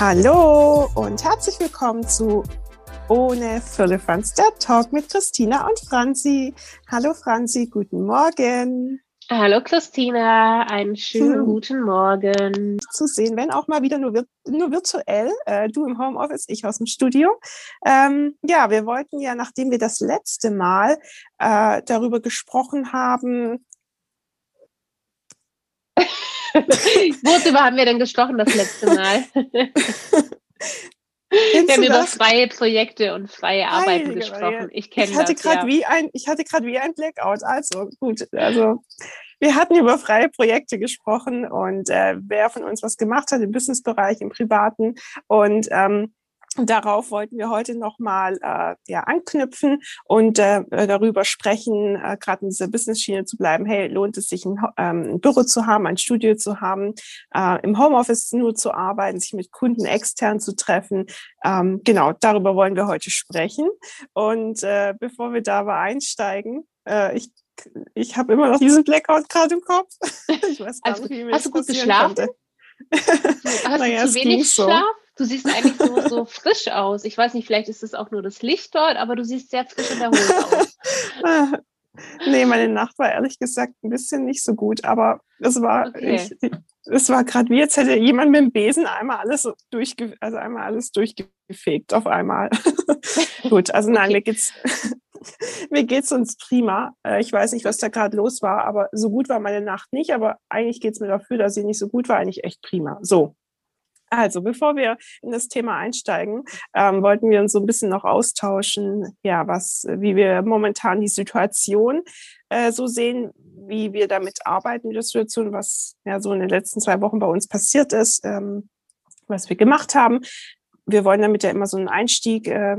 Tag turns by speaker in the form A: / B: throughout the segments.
A: Hallo und herzlich willkommen zu Ohne Firlefanz, der Talk mit Christina und Franzi. Hallo Franzi, guten Morgen.
B: Hallo Christina, einen schönen hm. guten Morgen.
A: Zu sehen, wenn auch mal wieder nur, vir nur virtuell, äh, du im Homeoffice, ich aus dem Studio. Ähm, ja, wir wollten ja, nachdem wir das letzte Mal äh, darüber gesprochen haben,
B: Worüber haben wir denn gesprochen das letzte Mal? wir haben über freie Projekte und freie Arbeiten Heilige gesprochen. Ich kenne
A: das. Ja. Wie ein, ich hatte gerade wie ein Blackout. Also gut, also wir hatten über freie Projekte gesprochen und äh, wer von uns was gemacht hat im Businessbereich, im Privaten. Und ähm, Darauf wollten wir heute nochmal äh, ja, anknüpfen und äh, darüber sprechen, äh, gerade in dieser Business-Schiene zu bleiben. Hey, lohnt es sich, ein, ähm, ein Büro zu haben, ein Studio zu haben, äh, im Homeoffice nur zu arbeiten, sich mit Kunden extern zu treffen? Ähm, genau, darüber wollen wir heute sprechen. Und äh, bevor wir da aber einsteigen, äh, ich ich habe immer noch diesen Blackout gerade im Kopf.
B: ich weiß gar also, nicht, wie mir hast das du gut geschlafen? Konnte. Hast naja, du zu wenig so. Du siehst eigentlich so, so frisch aus. Ich weiß nicht, vielleicht ist es auch nur das Licht dort, aber du siehst sehr frisch und erholt aus.
A: nee, meine Nacht war ehrlich gesagt ein bisschen nicht so gut, aber es war, okay. ich, es war gerade wie, als hätte jemand mit dem Besen einmal alles durchge also einmal alles durchgefegt auf einmal. gut, also nein, okay. mir geht's mir geht's uns prima. Äh, ich weiß nicht, was da gerade los war, aber so gut war meine Nacht nicht, aber eigentlich geht's mir dafür, dass sie nicht so gut war, eigentlich echt prima. So, also, bevor wir in das Thema einsteigen, ähm, wollten wir uns so ein bisschen noch austauschen, ja, was, wie wir momentan die Situation äh, so sehen, wie wir damit arbeiten, die Situation, was ja so in den letzten zwei Wochen bei uns passiert ist, ähm, was wir gemacht haben. Wir wollen damit ja immer so einen Einstieg äh,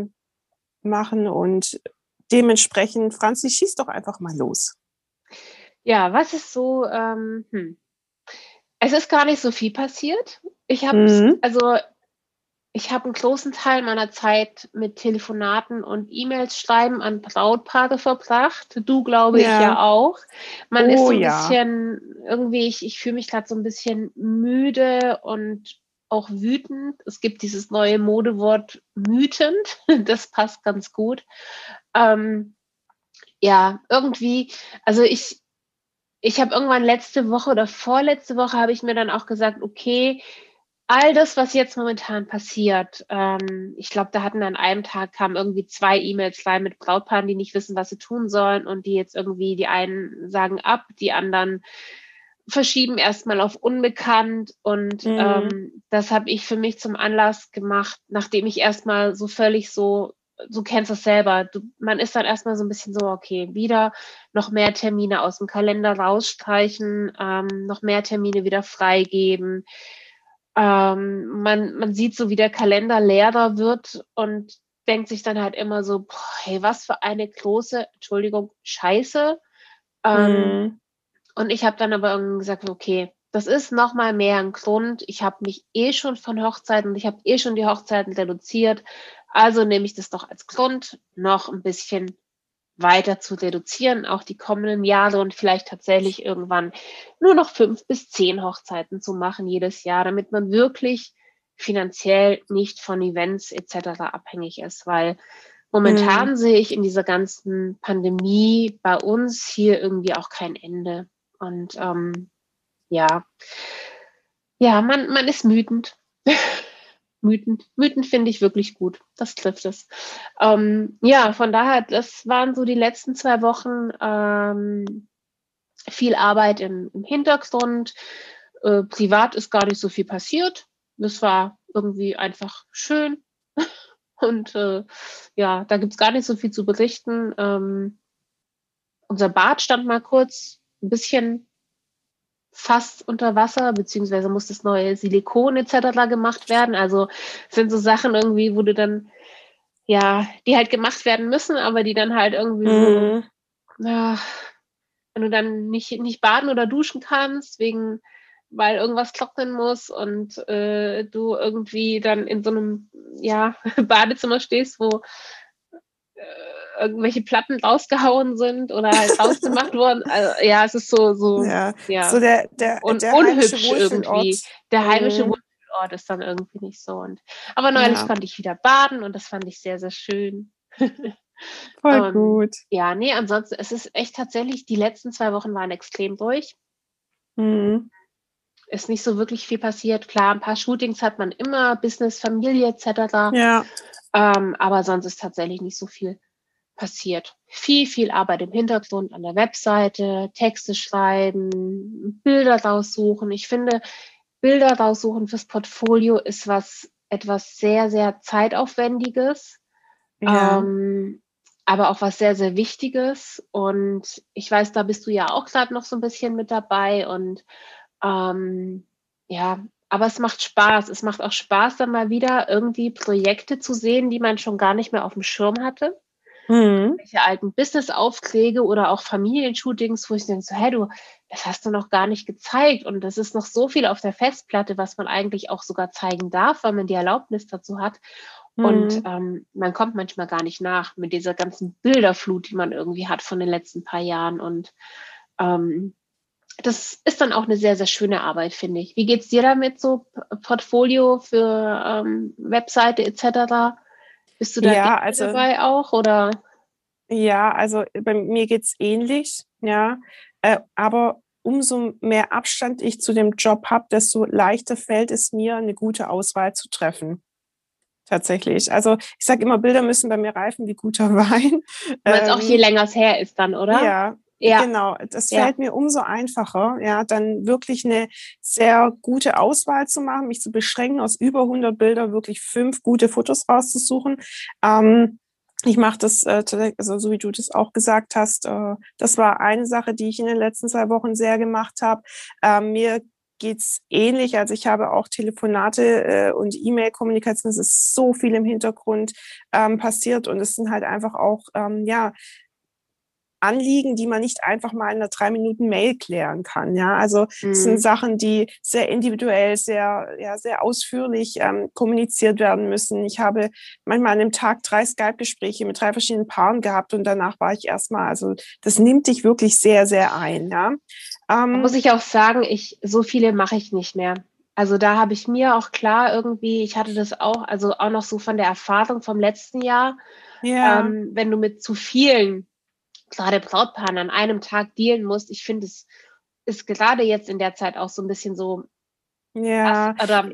A: machen und dementsprechend, Franzi, schieß doch einfach mal los.
B: Ja, was ist so, ähm, hm. es ist gar nicht so viel passiert. Ich habe mhm. also ich habe einen großen Teil meiner Zeit mit Telefonaten und E-Mails schreiben an Brautpaare verbracht. Du glaube ja. ich ja auch. Man oh, ist so ein ja. bisschen irgendwie, ich, ich fühle mich gerade so ein bisschen müde und auch wütend. Es gibt dieses neue Modewort wütend. Das passt ganz gut. Ähm, ja, irgendwie, also ich, ich habe irgendwann letzte Woche oder vorletzte Woche habe ich mir dann auch gesagt, okay, all das, was jetzt momentan passiert, ähm, ich glaube, da hatten an einem Tag kamen irgendwie zwei E-Mails rein mit Brautpaaren, die nicht wissen, was sie tun sollen und die jetzt irgendwie, die einen sagen ab, die anderen verschieben erstmal auf unbekannt und mhm. ähm, das habe ich für mich zum Anlass gemacht, nachdem ich erstmal so völlig so du kennst es selber, du, man ist dann erstmal so ein bisschen so, okay, wieder noch mehr Termine aus dem Kalender rausstreichen, ähm, noch mehr Termine wieder freigeben, ähm, man, man sieht so, wie der Kalender leerer wird und denkt sich dann halt immer so, boah, hey, was für eine große, Entschuldigung, Scheiße. Ähm, mhm. Und ich habe dann aber irgendwie gesagt, okay, das ist nochmal mehr ein Grund. Ich habe mich eh schon von Hochzeiten, ich habe eh schon die Hochzeiten reduziert. Also nehme ich das doch als Grund, noch ein bisschen weiter zu reduzieren, auch die kommenden Jahre und vielleicht tatsächlich irgendwann nur noch fünf bis zehn Hochzeiten zu machen jedes Jahr, damit man wirklich finanziell nicht von Events etc. abhängig ist, weil momentan mhm. sehe ich in dieser ganzen Pandemie bei uns hier irgendwie auch kein Ende. Und ähm, ja, ja, man, man ist wütend. Mythen. Mythen finde ich wirklich gut. Das trifft es. Ähm, ja, von daher, das waren so die letzten zwei Wochen ähm, viel Arbeit im, im Hintergrund. Äh, privat ist gar nicht so viel passiert. Das war irgendwie einfach schön. Und äh, ja, da gibt es gar nicht so viel zu berichten. Ähm, unser Bad stand mal kurz ein bisschen fast unter Wasser, beziehungsweise muss das neue Silikon etc. gemacht werden. Also sind so Sachen irgendwie, wo du dann, ja, die halt gemacht werden müssen, aber die dann halt irgendwie mhm. so, ja, wenn du dann nicht, nicht baden oder duschen kannst, wegen, weil irgendwas trocknen muss und äh, du irgendwie dann in so einem, ja, Badezimmer stehst, wo irgendwelche Platten rausgehauen sind oder halt rausgemacht wurden. Also, ja, es ist so, so,
A: ja, ja. so der, der,
B: und
A: der
B: unhübsch irgendwie. Der heimische mhm. Ist dann irgendwie nicht so. Und, aber neulich ja. konnte ich wieder baden und das fand ich sehr, sehr schön.
A: Voll um, gut.
B: Ja, nee, ansonsten, es ist echt tatsächlich, die letzten zwei Wochen waren extrem durch. Mhm. Ist nicht so wirklich viel passiert. Klar, ein paar Shootings hat man immer, Business, Familie etc.
A: Ja.
B: Ähm, aber sonst ist tatsächlich nicht so viel passiert. Viel, viel Arbeit im Hintergrund an der Webseite, Texte schreiben, Bilder raussuchen. Ich finde, Bilder raussuchen fürs Portfolio ist was etwas sehr, sehr zeitaufwendiges. Ja. Ähm, aber auch was sehr, sehr Wichtiges. Und ich weiß, da bist du ja auch gerade noch so ein bisschen mit dabei. Und ähm, ja, aber es macht Spaß. Es macht auch Spaß, dann mal wieder irgendwie Projekte zu sehen, die man schon gar nicht mehr auf dem Schirm hatte. Mhm. Welche alten Business-Aufträge oder auch Familienshootings, wo ich denke so, hey, du, das hast du noch gar nicht gezeigt. Und das ist noch so viel auf der Festplatte, was man eigentlich auch sogar zeigen darf, weil man die Erlaubnis dazu hat. Mhm. Und ähm, man kommt manchmal gar nicht nach mit dieser ganzen Bilderflut, die man irgendwie hat von den letzten paar Jahren. Und ähm, das ist dann auch eine sehr, sehr schöne Arbeit, finde ich. Wie geht es dir damit, so Portfolio für ähm, Webseite etc.? Bist du da
A: ja, also,
B: dabei auch oder?
A: Ja, also bei mir geht es ähnlich, ja. Äh, aber umso mehr Abstand ich zu dem Job habe, desto leichter fällt es mir, eine gute Auswahl zu treffen. Tatsächlich. Also ich sage immer, Bilder müssen bei mir reifen wie guter Wein.
B: Weil es ähm, auch je länger es her ist dann, oder?
A: Ja, ja. Genau, das ja. fällt mir umso einfacher, ja, dann wirklich eine sehr gute Auswahl zu machen, mich zu beschränken, aus über 100 Bilder wirklich fünf gute Fotos rauszusuchen. Ähm, ich mache das, äh, also so wie du das auch gesagt hast, äh, das war eine Sache, die ich in den letzten zwei Wochen sehr gemacht habe. Ähm, mir geht's ähnlich. Also ich habe auch Telefonate äh, und E-Mail-Kommunikation. Es ist so viel im Hintergrund ähm, passiert und es sind halt einfach auch ähm, ja Anliegen, die man nicht einfach mal in einer drei Minuten Mail klären kann. Ja, also mhm. es sind mhm. Sachen, die sehr individuell, sehr, ja, sehr ausführlich ähm, kommuniziert werden müssen. Ich habe manchmal an einem Tag drei Skype-Gespräche mit drei verschiedenen Paaren gehabt und danach war ich erstmal, also das nimmt dich wirklich sehr, sehr ein. Ja,
B: ähm, muss ich auch sagen, ich so viele mache ich nicht mehr. Also da habe ich mir auch klar irgendwie, ich hatte das auch, also auch noch so von der Erfahrung vom letzten Jahr. Ja. Ähm, wenn du mit zu vielen gerade Brautpaaren an einem Tag dealen musst. Ich finde, es ist gerade jetzt in der Zeit auch so ein bisschen so.
A: Ja.
B: Was, oder,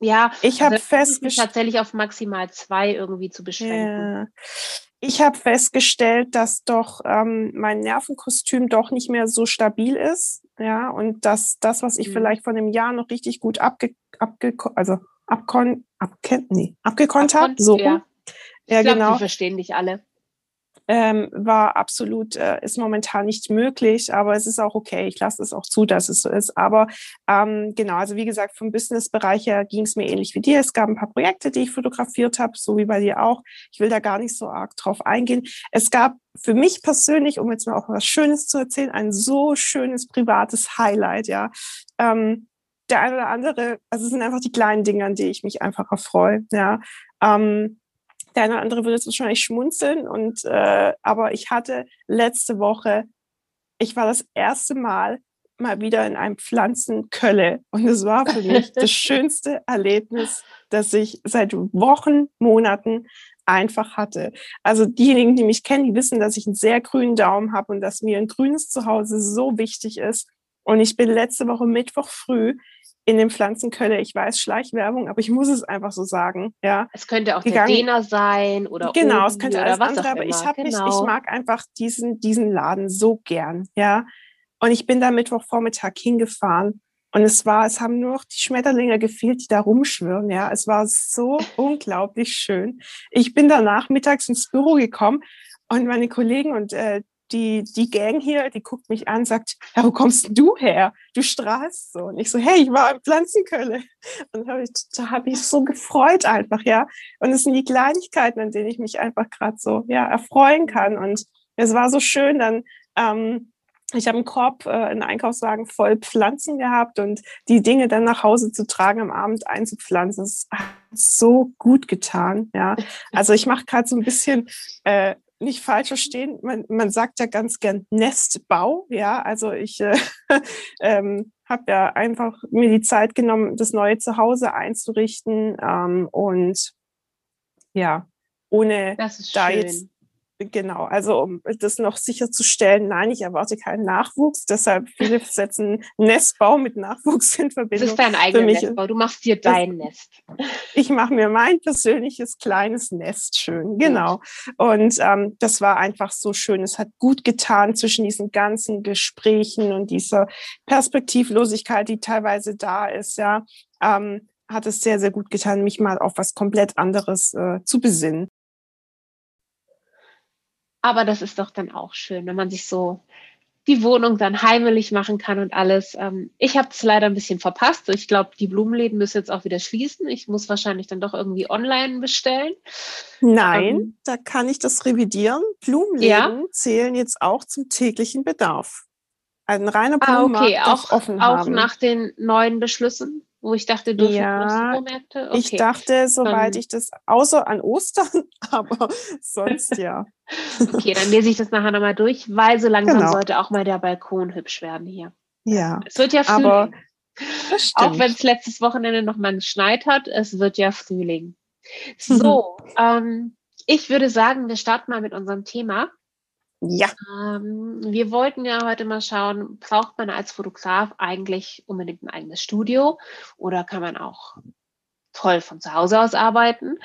B: ja,
A: ich habe also festgestellt,
B: tatsächlich auf maximal zwei irgendwie zu beschränken. Ja.
A: Ich habe festgestellt, dass doch ähm, mein Nervenkostüm doch nicht mehr so stabil ist, ja, und dass das, was ich mhm. vielleicht von einem Jahr noch richtig gut abge, abge also abkon, abken, nee, abgekonnt habe, so.
B: Ja, ja glaub, genau. Die verstehen dich alle
A: ähm, war absolut, äh, ist momentan nicht möglich, aber es ist auch okay. Ich lasse es auch zu, dass es so ist. Aber ähm, genau, also wie gesagt, vom Business-Bereich her ging es mir ähnlich wie dir. Es gab ein paar Projekte, die ich fotografiert habe, so wie bei dir auch. Ich will da gar nicht so arg drauf eingehen. Es gab für mich persönlich, um jetzt mal auch was Schönes zu erzählen, ein so schönes privates Highlight, ja. Ähm, der eine oder andere, also es sind einfach die kleinen Dinge, an die ich mich einfach erfreue, ja. Ähm, der eine oder andere würde jetzt wahrscheinlich schmunzeln. Und äh, aber ich hatte letzte Woche, ich war das erste Mal mal wieder in einem Pflanzenkölle. Und es war für mich das schönste Erlebnis, das ich seit Wochen, Monaten einfach hatte. Also diejenigen, die mich kennen, die wissen, dass ich einen sehr grünen Daumen habe und dass mir ein grünes Zuhause so wichtig ist. Und ich bin letzte Woche Mittwoch früh in den Pflanzenkölle. Ich weiß Schleichwerbung, aber ich muss es einfach so sagen. Ja.
B: Es könnte auch gegangen. der Dena sein oder
A: genau, es könnte alles andere, aber ich habe genau. mich, ich mag einfach diesen diesen Laden so gern, ja. Und ich bin da Mittwochvormittag hingefahren und es war, es haben nur noch die Schmetterlinge gefehlt, die da rumschwirren, ja. Es war so unglaublich schön. Ich bin danach mittags ins Büro gekommen und meine Kollegen und äh, die, die Gang hier, die guckt mich an, sagt, ja, wo kommst du her? Du strahlst so. Und ich so, hey, ich war in Pflanzenkölle. Und hab ich, da habe ich so gefreut einfach, ja. Und es sind die Kleinigkeiten, an denen ich mich einfach gerade so, ja, erfreuen kann. Und es war so schön, dann, ähm, ich habe einen Korb, äh, einen Einkaufswagen voll Pflanzen gehabt und die Dinge dann nach Hause zu tragen, am Abend einzupflanzen, das hat so gut getan. Ja, also ich mache gerade so ein bisschen äh, nicht falsch verstehen, man, man sagt ja ganz gern Nestbau, ja, also ich äh, ähm, habe ja einfach mir die Zeit genommen, das neue Zuhause einzurichten ähm, und ja, ohne
B: da schön. jetzt
A: Genau, also um das noch sicherzustellen, nein, ich erwarte keinen Nachwuchs, deshalb viele setzen Nestbau mit Nachwuchs in Verbindung.
B: Das ist dein eigener Nestbau, du machst dir dein Nest.
A: Ich mache mir mein persönliches kleines Nest schön, genau. Und ähm, das war einfach so schön, es hat gut getan zwischen diesen ganzen Gesprächen und dieser Perspektivlosigkeit, die teilweise da ist, ja, ähm, hat es sehr, sehr gut getan, mich mal auf was komplett anderes äh, zu besinnen.
B: Aber das ist doch dann auch schön, wenn man sich so die Wohnung dann heimelig machen kann und alles. Ähm, ich habe es leider ein bisschen verpasst. Ich glaube, die Blumenläden müssen jetzt auch wieder schließen. Ich muss wahrscheinlich dann doch irgendwie online bestellen.
A: Nein, ähm, da kann ich das revidieren. Blumenläden ja? zählen jetzt auch zum täglichen Bedarf. Ein reiner
B: Blumenmarkt ah, okay. auch, offen auch haben. nach den neuen Beschlüssen wo ich dachte, dürfen
A: ja, Supermärkte? Okay. Ich dachte, soweit ich das, außer an Ostern, aber sonst ja.
B: okay, dann lese ich das nachher nochmal durch, weil so langsam genau. sollte auch mal der Balkon hübsch werden hier.
A: Ja.
B: Es wird ja Frühling. Aber auch wenn es letztes Wochenende nochmal geschneit hat, es wird ja Frühling. So, ähm, ich würde sagen, wir starten mal mit unserem Thema.
A: Ja.
B: Ähm, wir wollten ja heute mal schauen, braucht man als Fotograf eigentlich unbedingt ein eigenes Studio oder kann man auch toll von zu Hause aus arbeiten?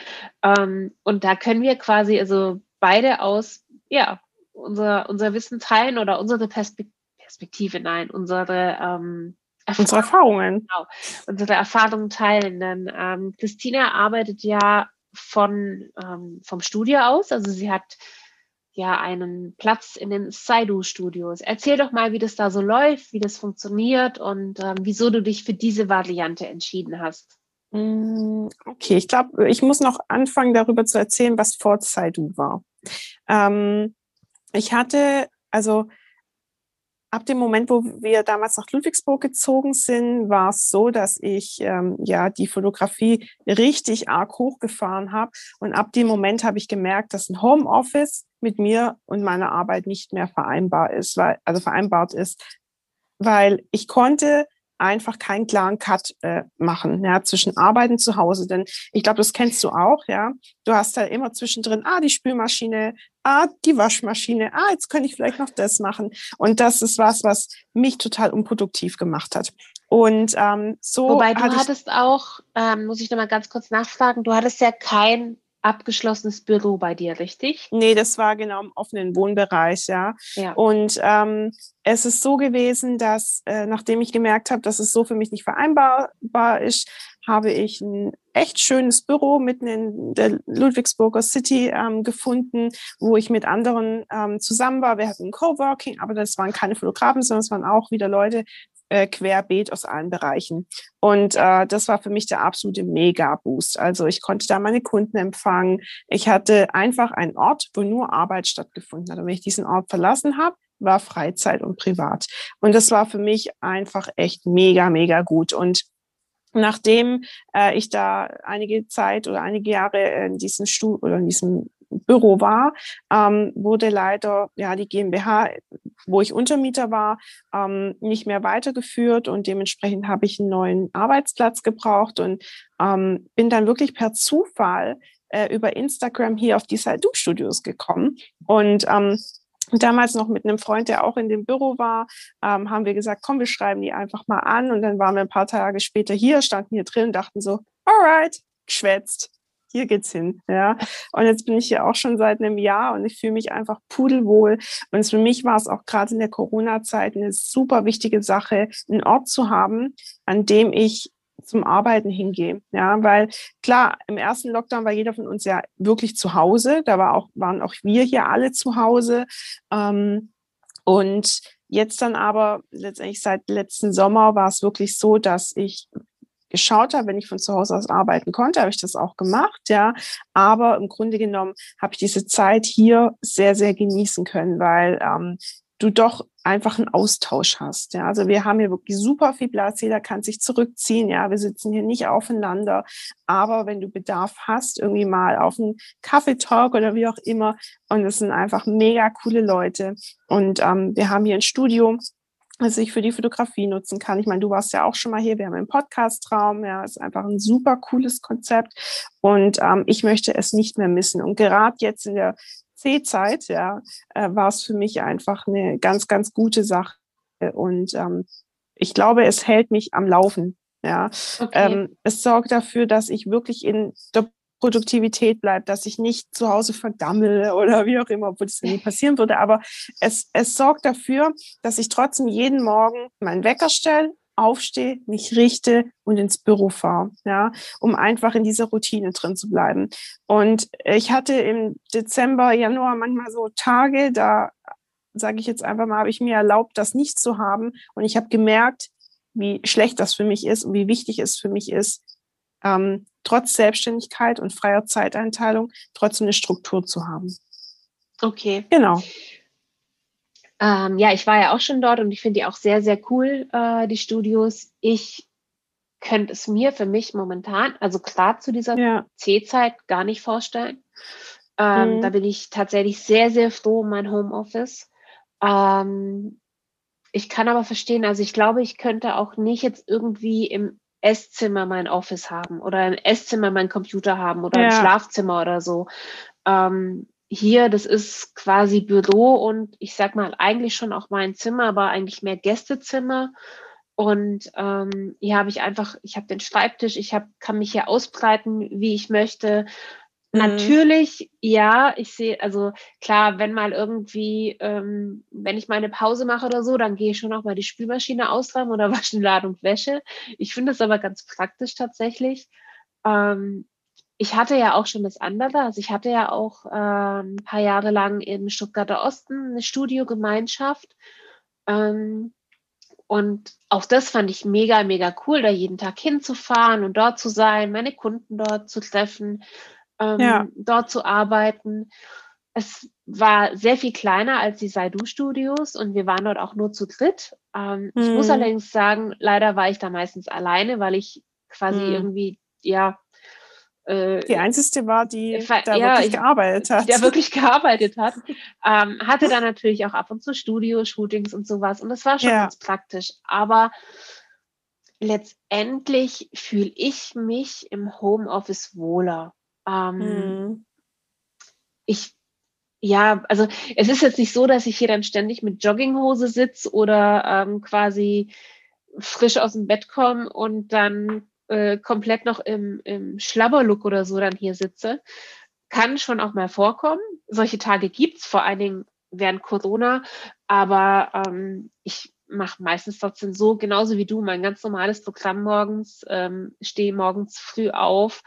B: Ähm, und da können wir quasi also beide aus, ja, unser, unser Wissen teilen oder unsere Perspek Perspektive, nein, unsere ähm,
A: Unsere Erfahrungen.
B: Genau, unsere Erfahrungen teilen. Denn ähm, Christina arbeitet ja von, ähm, vom Studio aus. Also sie hat ja einen Platz in den Saidu-Studios. Erzähl doch mal, wie das da so läuft, wie das funktioniert und ähm, wieso du dich für diese Variante entschieden hast.
A: Mm, okay, ich glaube, ich muss noch anfangen, darüber zu erzählen, was vor Saidu war. Ähm, ich hatte, also ab dem Moment, wo wir damals nach Ludwigsburg gezogen sind, war es so, dass ich ähm, ja die Fotografie richtig arg hochgefahren habe. Und ab dem Moment habe ich gemerkt, dass ein Homeoffice mit mir und meiner Arbeit nicht mehr vereinbar ist, weil, also vereinbart ist, weil ich konnte einfach keinen klaren Cut äh, machen, ja, zwischen Arbeiten zu Hause. Denn ich glaube, das kennst du auch, ja. Du hast da immer zwischendrin, ah, die Spülmaschine, ah, die Waschmaschine, ah, jetzt könnte ich vielleicht noch das machen. Und das ist was, was mich total unproduktiv gemacht hat. Und ähm, so.
B: Wobei du hatte hattest auch, ähm, muss ich nochmal ganz kurz nachfragen, du hattest ja kein abgeschlossenes Büro bei dir, richtig?
A: Nee, das war genau im offenen Wohnbereich, ja. ja. Und ähm, es ist so gewesen, dass äh, nachdem ich gemerkt habe, dass es so für mich nicht vereinbarbar ist, habe ich ein echt schönes Büro mitten in der Ludwigsburger City ähm, gefunden, wo ich mit anderen ähm, zusammen war. Wir hatten ein Coworking, aber das waren keine Fotografen, sondern es waren auch wieder Leute, äh, querbeet aus allen Bereichen. Und äh, das war für mich der absolute Mega-Boost. Also ich konnte da meine Kunden empfangen. Ich hatte einfach einen Ort, wo nur Arbeit stattgefunden hat. Und wenn ich diesen Ort verlassen habe, war Freizeit und privat. Und das war für mich einfach echt mega, mega gut. Und nachdem äh, ich da einige Zeit oder einige Jahre in diesem Stuhl oder in diesem Büro war, ähm, wurde leider ja die GmbH, wo ich Untermieter war, ähm, nicht mehr weitergeführt und dementsprechend habe ich einen neuen Arbeitsplatz gebraucht und ähm, bin dann wirklich per Zufall äh, über Instagram hier auf die Saidu Studios gekommen und ähm, damals noch mit einem Freund, der auch in dem Büro war, ähm, haben wir gesagt, komm, wir schreiben die einfach mal an. Und dann waren wir ein paar Tage später hier, standen hier drin, dachten so, alright, geschwätzt hier geht's hin. Ja. Und jetzt bin ich hier auch schon seit einem Jahr und ich fühle mich einfach pudelwohl. Und für mich war es auch gerade in der Corona-Zeit eine super wichtige Sache, einen Ort zu haben, an dem ich zum Arbeiten hingehe. Ja, weil klar, im ersten Lockdown war jeder von uns ja wirklich zu Hause. Da war auch, waren auch wir hier alle zu Hause. Ähm, und jetzt dann aber letztendlich seit letzten Sommer war es wirklich so, dass ich geschaut habe, wenn ich von zu Hause aus arbeiten konnte, habe ich das auch gemacht, ja. Aber im Grunde genommen habe ich diese Zeit hier sehr, sehr genießen können, weil ähm, du doch einfach einen Austausch hast. Ja, also wir haben hier wirklich super viel Platz. Jeder kann sich zurückziehen. Ja, wir sitzen hier nicht aufeinander. Aber wenn du Bedarf hast, irgendwie mal auf einen Kaffeetalk oder wie auch immer. Und es sind einfach mega coole Leute. Und ähm, wir haben hier ein Studio, das ich für die Fotografie nutzen kann. Ich meine, du warst ja auch schon mal hier. Wir haben einen Podcast-Raum. Ja, ist einfach ein super cooles Konzept. Und ähm, ich möchte es nicht mehr missen. Und gerade jetzt in der C-Zeit, ja, äh, war es für mich einfach eine ganz, ganz gute Sache. Und ähm, ich glaube, es hält mich am Laufen. Ja, okay. ähm, es sorgt dafür, dass ich wirklich in der Produktivität bleibe, dass ich nicht zu Hause verdammel oder wie auch immer, obwohl das nie passieren würde. Aber es, es sorgt dafür, dass ich trotzdem jeden Morgen meinen Wecker stelle, aufstehe, mich richte und ins Büro fahre, ja, um einfach in dieser Routine drin zu bleiben. Und ich hatte im Dezember, Januar manchmal so Tage, da sage ich jetzt einfach mal, habe ich mir erlaubt, das nicht zu haben. Und ich habe gemerkt, wie schlecht das für mich ist und wie wichtig es für mich ist, ähm, trotz Selbstständigkeit und freier Zeiteinteilung trotzdem eine Struktur zu haben.
B: Okay.
A: Genau.
B: Ähm, ja, ich war ja auch schon dort und ich finde die auch sehr, sehr cool, äh, die Studios. Ich könnte es mir für mich momentan, also klar zu dieser ja. C-Zeit gar nicht vorstellen. Ähm, mhm. Da bin ich tatsächlich sehr, sehr froh um mein Homeoffice. Ähm, ich kann aber verstehen, also ich glaube, ich könnte auch nicht jetzt irgendwie im Esszimmer mein Office haben oder im Esszimmer mein Computer haben oder ja. im Schlafzimmer oder so. Ähm, hier, das ist quasi Büro und ich sag mal eigentlich schon auch mein Zimmer, aber eigentlich mehr Gästezimmer. Und ähm, hier habe ich einfach, ich habe den Schreibtisch, ich hab, kann mich hier ausbreiten, wie ich möchte. Mhm. Natürlich, ja, ich sehe, also klar, wenn mal irgendwie, ähm, wenn ich meine Pause mache oder so, dann gehe ich schon auch mal die Spülmaschine ausräumen oder wasche eine Ladung Wäsche. Ich finde das aber ganz praktisch tatsächlich. Ähm, ich hatte ja auch schon das andere. Also ich hatte ja auch äh, ein paar Jahre lang im Stuttgarter Osten eine Studiogemeinschaft. Ähm, und auch das fand ich mega, mega cool, da jeden Tag hinzufahren und dort zu sein, meine Kunden dort zu treffen, ähm, ja. dort zu arbeiten. Es war sehr viel kleiner als die Saidu-Studios und wir waren dort auch nur zu dritt. Ähm, hm. Ich muss hm. allerdings sagen, leider war ich da meistens alleine, weil ich quasi hm. irgendwie, ja,
A: äh, die einzige war, die da ja, wirklich gearbeitet hat.
B: Der wirklich gearbeitet hat. Ähm, hatte dann natürlich auch ab und zu Studio-Shootings und sowas. Und das war schon ja. ganz praktisch. Aber letztendlich fühle ich mich im Homeoffice wohler. Ähm, hm. Ich, ja, also es ist jetzt nicht so, dass ich hier dann ständig mit Jogginghose sitze oder ähm, quasi frisch aus dem Bett komme und dann äh, komplett noch im, im Schlabberlook oder so dann hier sitze. Kann schon auch mal vorkommen. Solche Tage gibt es, vor allen Dingen während Corona. Aber ähm, ich mache meistens trotzdem so, genauso wie du, mein ganz normales Programm morgens, ähm, stehe morgens früh auf,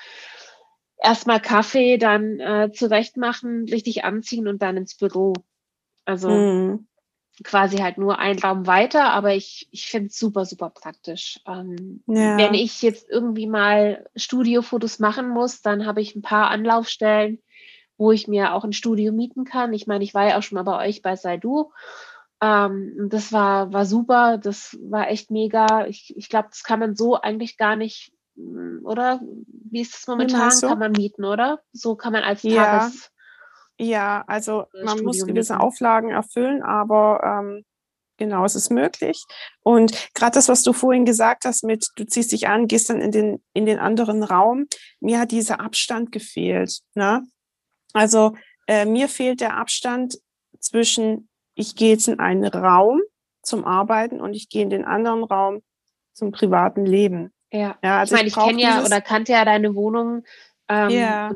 B: erstmal Kaffee, dann äh, zurecht machen, richtig anziehen und dann ins Büro. Also mm quasi halt nur ein Raum weiter, aber ich, ich finde es super, super praktisch. Ähm, ja. Wenn ich jetzt irgendwie mal Studiofotos machen muss, dann habe ich ein paar Anlaufstellen, wo ich mir auch ein Studio mieten kann. Ich meine, ich war ja auch schon mal bei euch bei Saidu. Ähm, das war, war super, das war echt mega. Ich, ich glaube, das kann man so eigentlich gar nicht, oder? Wie ist das momentan? Kann man mieten, oder? So kann man als ja. Tages
A: ja, also man muss gewisse machen. Auflagen erfüllen, aber ähm, genau, es ist möglich. Und gerade das, was du vorhin gesagt hast, mit du ziehst dich an, gehst dann in den, in den anderen Raum, mir hat dieser Abstand gefehlt. Ne? Also äh, mir fehlt der Abstand zwischen, ich gehe jetzt in einen Raum zum Arbeiten und ich gehe in den anderen Raum zum privaten Leben.
B: Ja, ja also ich meine, ich, ich kenne ja oder kannte ja deine Wohnung. Ähm, ja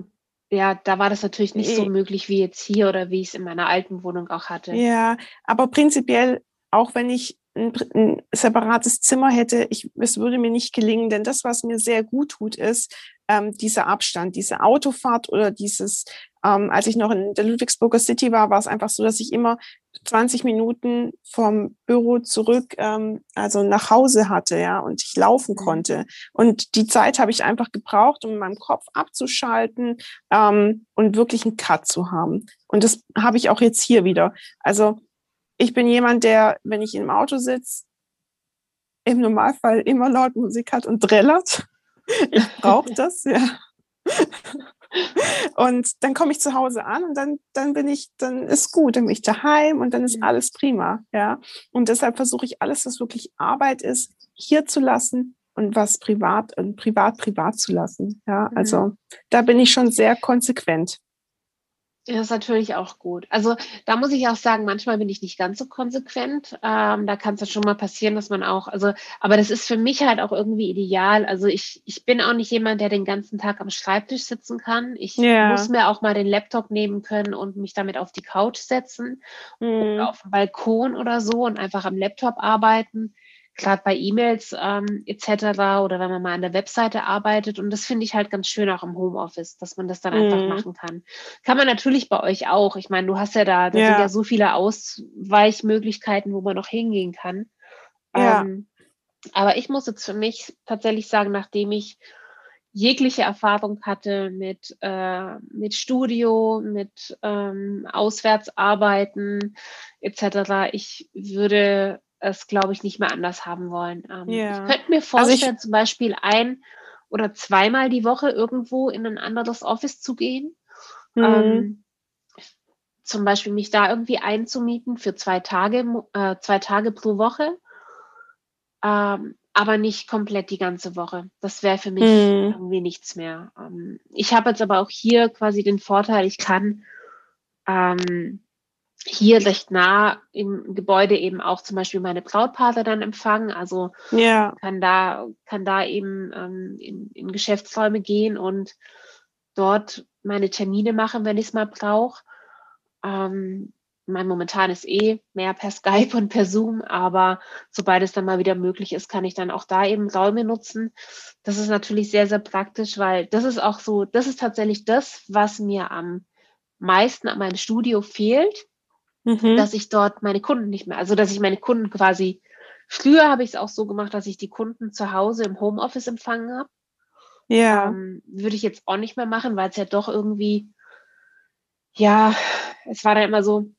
B: ja, da war das natürlich nicht so möglich wie jetzt hier oder wie ich es in meiner alten Wohnung auch hatte.
A: Ja, aber prinzipiell, auch wenn ich ein, ein separates Zimmer hätte, ich, es würde mir nicht gelingen, denn das, was mir sehr gut tut, ist ähm, dieser Abstand, diese Autofahrt oder dieses ähm, als ich noch in der Ludwigsburger City war, war es einfach so, dass ich immer 20 Minuten vom Büro zurück, ähm, also nach Hause hatte, ja, und ich laufen mhm. konnte. Und die Zeit habe ich einfach gebraucht, um in meinem Kopf abzuschalten ähm, und wirklich einen Cut zu haben. Und das habe ich auch jetzt hier wieder. Also ich bin jemand, der, wenn ich im Auto sitze, im Normalfall immer laut Musik hat und trällert. Ich brauche das, ja. Und dann komme ich zu Hause an und dann, dann bin ich, dann ist gut, dann bin ich daheim und dann ist alles prima, ja. Und deshalb versuche ich alles, was wirklich Arbeit ist, hier zu lassen und was privat und privat privat zu lassen, ja. Also da bin ich schon sehr konsequent.
B: Das ist natürlich auch gut. Also da muss ich auch sagen, manchmal bin ich nicht ganz so konsequent. Ähm, da kann es ja schon mal passieren, dass man auch, also, aber das ist für mich halt auch irgendwie ideal. Also ich, ich bin auch nicht jemand, der den ganzen Tag am Schreibtisch sitzen kann. Ich ja. muss mir auch mal den Laptop nehmen können und mich damit auf die Couch setzen mhm. oder auf den Balkon oder so und einfach am Laptop arbeiten gerade bei E-Mails ähm, etc. oder wenn man mal an der Webseite arbeitet. Und das finde ich halt ganz schön auch im Homeoffice, dass man das dann mhm. einfach machen kann. Kann man natürlich bei euch auch. Ich meine, du hast ja da, da ja. sind ja so viele Ausweichmöglichkeiten, wo man noch hingehen kann. Ja. Ähm, aber ich muss jetzt für mich tatsächlich sagen, nachdem ich jegliche Erfahrung hatte mit, äh, mit Studio, mit ähm, Auswärtsarbeiten etc. Ich würde es, glaube ich, nicht mehr anders haben wollen. Ähm, yeah. Ich könnte mir vorstellen, also ich, zum Beispiel ein oder zweimal die Woche irgendwo in ein anderes Office zu gehen. Mhm. Ähm, zum Beispiel mich da irgendwie einzumieten für zwei Tage, äh, zwei Tage pro Woche. Ähm, aber nicht komplett die ganze Woche. Das wäre für mich mhm. irgendwie nichts mehr. Ähm, ich habe jetzt aber auch hier quasi den Vorteil, ich kann ähm, hier recht nah im Gebäude eben auch zum Beispiel meine Brautpaare dann empfangen. Also ja. kann da, kann da eben ähm, in, in Geschäftsräume gehen und dort meine Termine machen, wenn ich es mal brauche. Ähm, mein momentan ist eh mehr per Skype und per Zoom, aber sobald es dann mal wieder möglich ist, kann ich dann auch da eben Räume nutzen. Das ist natürlich sehr, sehr praktisch, weil das ist auch so, das ist tatsächlich das, was mir am meisten an meinem Studio fehlt mhm. dass ich dort meine Kunden nicht mehr, also dass ich meine Kunden quasi, früher habe ich es auch so gemacht, dass ich die Kunden zu Hause im Homeoffice empfangen habe. Ja. Ähm, würde ich jetzt auch nicht mehr machen, weil es ja doch irgendwie, ja, es war dann immer so,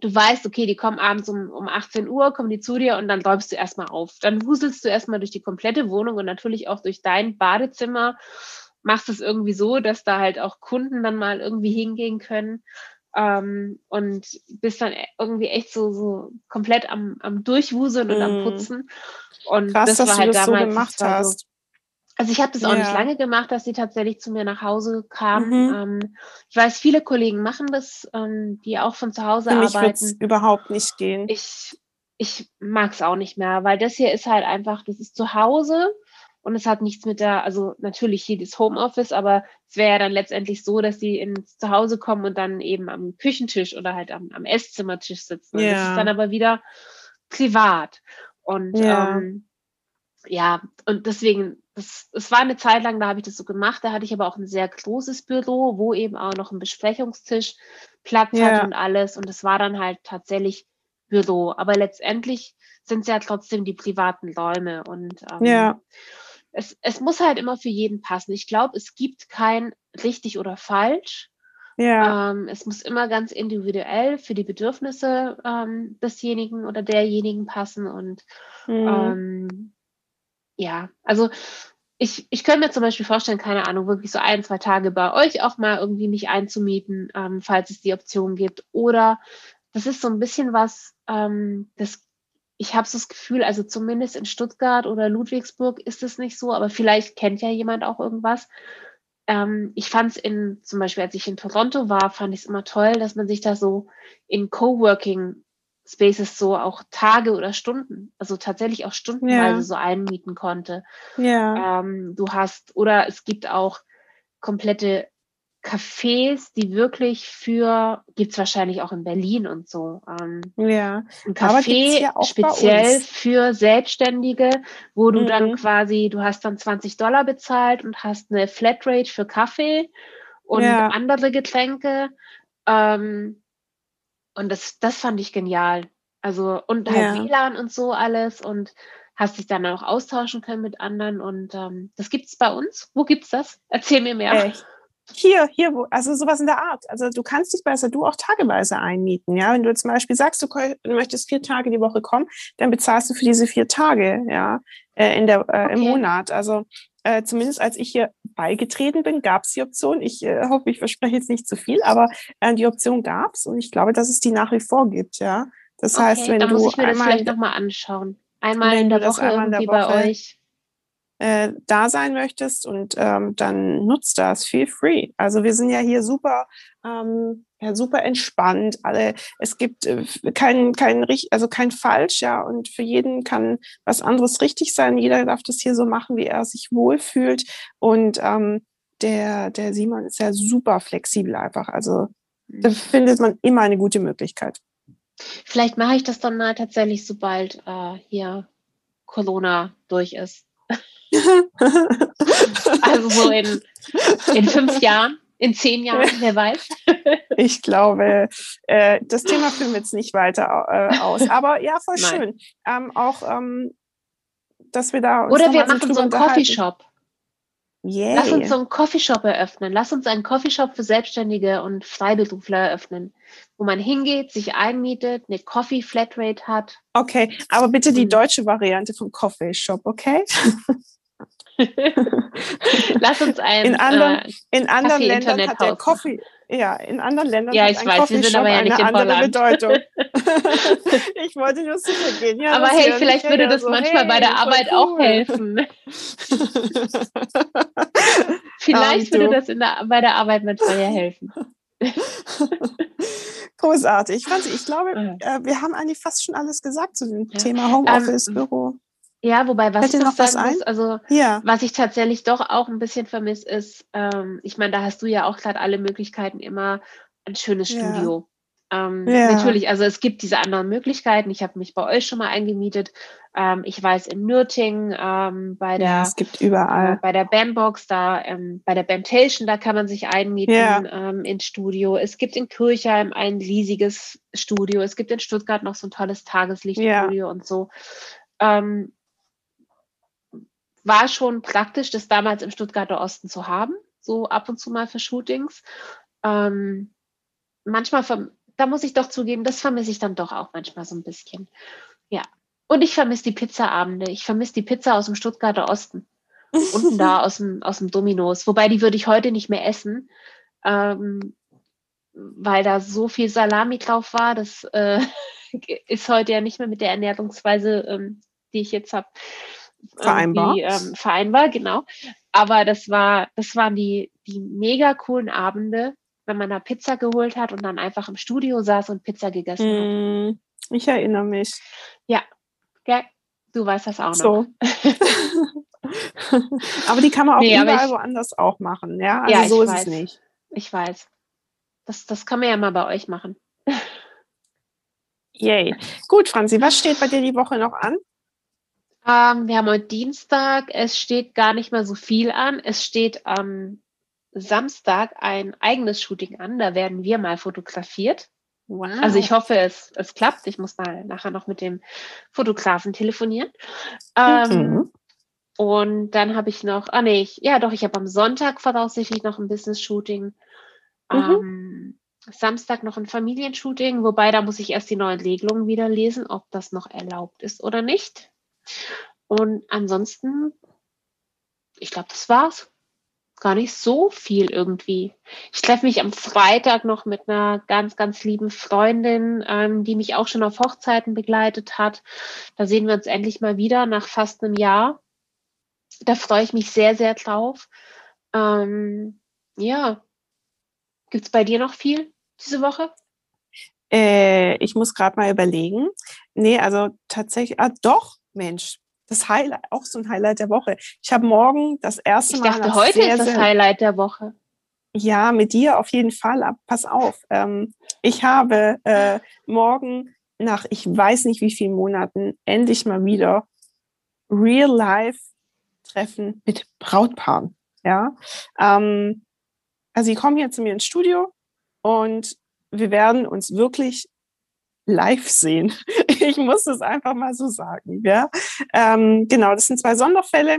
B: du weißt, okay, die kommen abends um, um 18 Uhr, kommen die zu dir und dann räumst du erstmal auf. Dann wuselst du erstmal durch die komplette Wohnung und natürlich auch durch dein Badezimmer. Machst es irgendwie so, dass da halt auch Kunden dann mal irgendwie hingehen können. Ähm, und bist dann irgendwie echt so, so komplett am, am Durchwuseln mm. und am mhm. Putzen. Und
A: Krass, das war halt das damals. So gemacht hast.
B: also ich habe das auch ja. nicht lange gemacht, dass sie tatsächlich zu mir nach Hause kamen. Mhm. Ähm, ich weiß, viele Kollegen machen das, ähm, die auch von zu Hause Für mich arbeiten.
A: überhaupt nicht gehen.
B: Ich, ich mag es auch nicht mehr, weil das hier ist halt einfach, das ist zu Hause und es hat nichts mit der, also natürlich hier das Homeoffice, aber es wäre ja dann letztendlich so, dass sie ins Zuhause kommen und dann eben am Küchentisch oder halt am, am Esszimmertisch sitzen. Ja. Das ist dann aber wieder privat. Und ja, ähm, ja und deswegen, das, es war eine Zeit lang, da habe ich das so gemacht, da hatte ich aber auch ein sehr großes Büro, wo eben auch noch ein Besprechungstisch Platz ja. hat und alles. Und es war dann halt tatsächlich Büro. Aber letztendlich sind es ja trotzdem die privaten Räume. Und ähm, ja es, es muss halt immer für jeden passen. Ich glaube, es gibt kein richtig oder falsch. Ja. Ähm, es muss immer ganz individuell für die Bedürfnisse ähm, desjenigen oder derjenigen passen. Und mhm. ähm, ja, also ich, ich könnte mir zum Beispiel vorstellen, keine Ahnung, wirklich so ein, zwei Tage bei euch auch mal irgendwie mich einzumieten, ähm, falls es die Option gibt. Oder das ist so ein bisschen was, ähm, das ich habe so das Gefühl, also zumindest in Stuttgart oder Ludwigsburg ist es nicht so, aber vielleicht kennt ja jemand auch irgendwas. Ähm, ich fand es in, zum Beispiel, als ich in Toronto war, fand ich es immer toll, dass man sich da so in Coworking Spaces so auch Tage oder Stunden, also tatsächlich auch stundenweise ja. so einmieten konnte. Ja. Ähm, du hast, oder es gibt auch komplette Cafés, die wirklich für, gibt es wahrscheinlich auch in Berlin und so. Ähm, ja. Ein Café speziell für Selbstständige, wo du mhm. dann quasi, du hast dann 20 Dollar bezahlt und hast eine Flatrate für Kaffee und ja. andere Getränke. Ähm, und das, das fand ich genial. Also, und halt ja. WLAN und so alles und hast dich dann auch austauschen können mit anderen und ähm, das gibt's bei uns. Wo gibt's das? Erzähl mir mehr.
A: Echt? Hier, hier, wo, also sowas in der Art. Also du kannst dich besser du auch tageweise einmieten. Ja, wenn du zum Beispiel sagst, du möchtest vier Tage die Woche kommen, dann bezahlst du für diese vier Tage, ja, äh, in der, äh, okay. im Monat. Also äh, zumindest als ich hier beigetreten bin, gab es die Option. Ich äh, hoffe, ich verspreche jetzt nicht zu viel, aber äh, die Option gab es und ich glaube, dass es die nach wie vor gibt, ja. Das okay, heißt, wenn
B: dann
A: du
B: muss ich mir das vielleicht nochmal anschauen. Einmal in der Woche irgendwie Woche, bei euch
A: äh, da sein möchtest und ähm, dann nutzt das, feel free. Also wir sind ja hier super, ähm, ja, super entspannt. Alle, es gibt äh, kein, kein, also kein Falsch, ja, und für jeden kann was anderes richtig sein. Jeder darf das hier so machen, wie er sich wohlfühlt. Und ähm, der, der Simon ist ja super flexibel einfach. Also da mhm. findet man immer eine gute Möglichkeit.
B: Vielleicht mache ich das dann mal tatsächlich, sobald äh, hier Corona durch ist. Also so in, in fünf Jahren, in zehn Jahren, wer weiß.
A: ich glaube, äh, das Thema führen wir jetzt nicht weiter äh, aus. Aber ja, voll Nein. schön. Ähm, auch, ähm, dass wir da.
B: Oder wir machen so einen Coffeeshop. Yay. Lass uns so einen Coffeeshop eröffnen. Lass uns einen Coffeeshop für Selbstständige und Freiberufler eröffnen, wo man hingeht, sich einmietet, eine Coffee Flatrate hat.
A: Okay, aber bitte die deutsche Variante vom Coffeeshop, okay?
B: Lass uns ein
A: in anderen, äh, in anderen Ländern hat der Coffee, ja, in anderen Ländern
B: ja, ich
A: hat
B: ein weiß, wir sind aber ja nicht eine in andere Holland. Bedeutung.
A: ich wollte nur sicher gehen. Ja,
B: aber hey, vielleicht würde das so, manchmal hey, bei der Arbeit cool. auch helfen. vielleicht würde das der, bei der Arbeit manchmal ja helfen.
A: Großartig. Franzi, ich glaube, äh, wir haben eigentlich fast schon alles gesagt zu dem ja. Thema Homeoffice, ähm, Büro.
B: Ja, wobei was ich noch was ein? Muss, also ja. was ich tatsächlich doch auch ein bisschen vermisse, ist, ähm, ich meine, da hast du ja auch gerade alle Möglichkeiten immer ein schönes Studio. Ja. Ähm, ja. Natürlich, also es gibt diese anderen Möglichkeiten. Ich habe mich bei euch schon mal eingemietet. Ähm, ich weiß in Nürting ähm, bei der ja,
A: es gibt überall
B: äh, bei der Bandbox da ähm, bei der Bandtation da kann man sich einmieten ja. ähm, ins Studio. Es gibt in Kirchheim ein riesiges Studio. Es gibt in Stuttgart noch so ein tolles Tageslichtstudio ja. und so. Ähm, war schon praktisch, das damals im Stuttgarter Osten zu haben, so ab und zu mal für Shootings. Ähm, manchmal, da muss ich doch zugeben, das vermisse ich dann doch auch manchmal so ein bisschen. Ja. Und ich vermisse die Pizzaabende. Ich vermisse die Pizza aus dem Stuttgarter Osten. Unten da aus dem, aus dem Dominos. Wobei die würde ich heute nicht mehr essen, ähm, weil da so viel Salami drauf war. Das äh, ist heute ja nicht mehr mit der Ernährungsweise, ähm, die ich jetzt habe
A: vereinbar.
B: Ähm, vereinbar, genau. Aber das war, das waren die, die mega coolen Abende, wenn man da Pizza geholt hat und dann einfach im Studio saß und Pizza gegessen mm,
A: hat. Hm, ich erinnere mich.
B: Ja, ja du weißt das auch so. noch.
A: aber die kann man auch nee, überall ich, woanders auch machen, ja? Also ja, so ist weiß. es nicht.
B: Ich weiß. Das, das kann man ja mal bei euch machen.
A: Yay. Gut, Franzi, was steht bei dir die Woche noch an?
B: Ähm, wir haben heute Dienstag. Es steht gar nicht mehr so viel an. Es steht am Samstag ein eigenes Shooting an. Da werden wir mal fotografiert. Wow. Also ich hoffe, es, es klappt. Ich muss mal nachher noch mit dem Fotografen telefonieren. Ähm, mhm. Und dann habe ich noch, ah nee, ich, ja doch, ich habe am Sonntag voraussichtlich noch ein Business-Shooting. Mhm. Ähm, Samstag noch ein Familienshooting, wobei da muss ich erst die neuen Regelungen wieder lesen, ob das noch erlaubt ist oder nicht. Und ansonsten, ich glaube, das war's. Gar nicht so viel irgendwie. Ich treffe mich am Freitag noch mit einer ganz, ganz lieben Freundin, ähm, die mich auch schon auf Hochzeiten begleitet hat. Da sehen wir uns endlich mal wieder nach fast einem Jahr. Da freue ich mich sehr, sehr drauf. Ähm, ja. Gibt's bei dir noch viel diese Woche?
A: Äh, ich muss gerade mal überlegen. Nee, also tatsächlich, ah, doch, Mensch, das Highlight, auch so ein Highlight der Woche. Ich habe morgen das erste
B: ich
A: Mal.
B: Ich dachte, heute ist das Highlight der Woche.
A: Ja, mit dir auf jeden Fall. Aber pass auf. Ähm, ich habe äh, morgen nach ich weiß nicht wie vielen Monaten endlich mal wieder Real-Life-Treffen mit Brautpaaren. Ja, ähm, also sie kommen hier zu mir ins Studio und wir werden uns wirklich live sehen. Ich muss es einfach mal so sagen. Ja? Ähm, genau, das sind zwei Sonderfälle.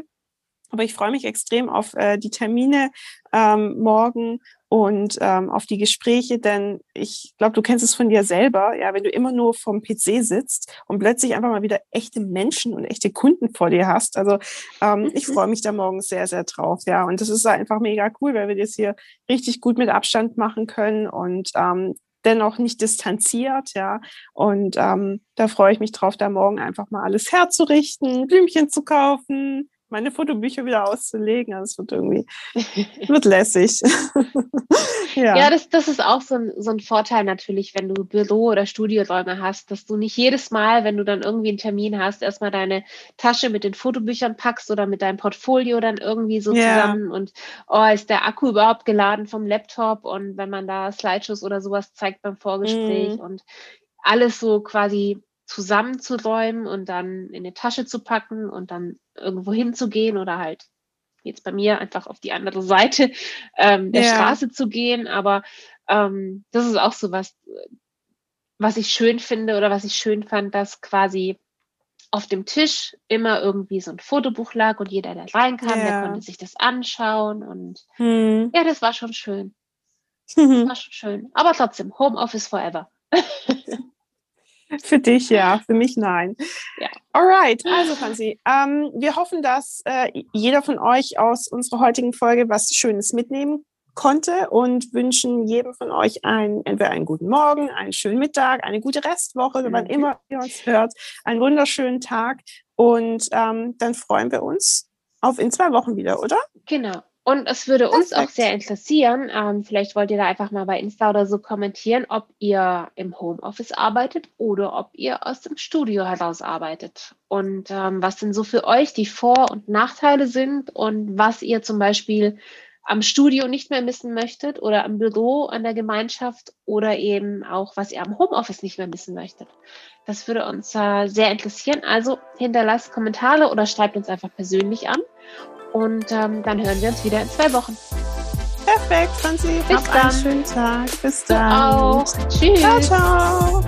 A: Aber ich freue mich extrem auf äh, die Termine ähm, morgen und ähm, auf die Gespräche, denn ich glaube, du kennst es von dir selber, ja, wenn du immer nur vom PC sitzt und plötzlich einfach mal wieder echte Menschen und echte Kunden vor dir hast. Also ähm, ich mhm. freue mich da morgen sehr, sehr drauf, ja. Und das ist einfach mega cool, weil wir das hier richtig gut mit Abstand machen können und ähm, dennoch nicht distanziert, ja. Und ähm, da freue ich mich drauf, da morgen einfach mal alles herzurichten, Blümchen zu kaufen, meine Fotobücher wieder auszulegen. Also es wird irgendwie, wird lässig.
B: ja, ja das, das ist auch so ein, so ein Vorteil natürlich, wenn du Büro- oder Studioräume hast, dass du nicht jedes Mal, wenn du dann irgendwie einen Termin hast, erstmal deine Tasche mit den Fotobüchern packst oder mit deinem Portfolio dann irgendwie so ja. zusammen und oh, ist der Akku überhaupt geladen vom Laptop und wenn man da Slideshows oder sowas zeigt beim Vorgespräch mhm. und alles so quasi zusammenzuräumen und dann in eine Tasche zu packen und dann irgendwo hinzugehen oder halt jetzt bei mir einfach auf die andere Seite ähm, der ja. Straße zu gehen. Aber ähm, das ist auch so was, was ich schön finde oder was ich schön fand, dass quasi auf dem Tisch immer irgendwie so ein Fotobuch lag und jeder, der reinkam, ja. der konnte sich das anschauen und hm. ja, das war schon schön. Das war schon schön. Aber trotzdem, Homeoffice forever.
A: Für dich ja, für mich nein. Ja. Alright, also Franzi, ähm, wir hoffen, dass äh, jeder von euch aus unserer heutigen Folge was Schönes mitnehmen konnte und wünschen jedem von euch einen, entweder einen guten Morgen, einen schönen Mittag, eine gute Restwoche, wann immer ihr uns hört, einen wunderschönen Tag und ähm, dann freuen wir uns auf in zwei Wochen wieder, oder?
B: Genau. Und es würde uns Perfekt. auch sehr interessieren, ähm, vielleicht wollt ihr da einfach mal bei Insta oder so kommentieren, ob ihr im Homeoffice arbeitet oder ob ihr aus dem Studio heraus arbeitet. Und ähm, was denn so für euch die Vor- und Nachteile sind und was ihr zum Beispiel am Studio nicht mehr missen möchtet oder am Büro, an der Gemeinschaft oder eben auch, was ihr am Homeoffice nicht mehr missen möchtet. Das würde uns äh, sehr interessieren. Also hinterlasst Kommentare oder schreibt uns einfach persönlich an. Und ähm, dann hören wir uns wieder in zwei Wochen.
A: Perfekt, Franzi.
B: Bis Hab dann. einen
A: schönen Tag.
B: Bis dann. Du auch. Tschüss.
A: Ciao, ciao.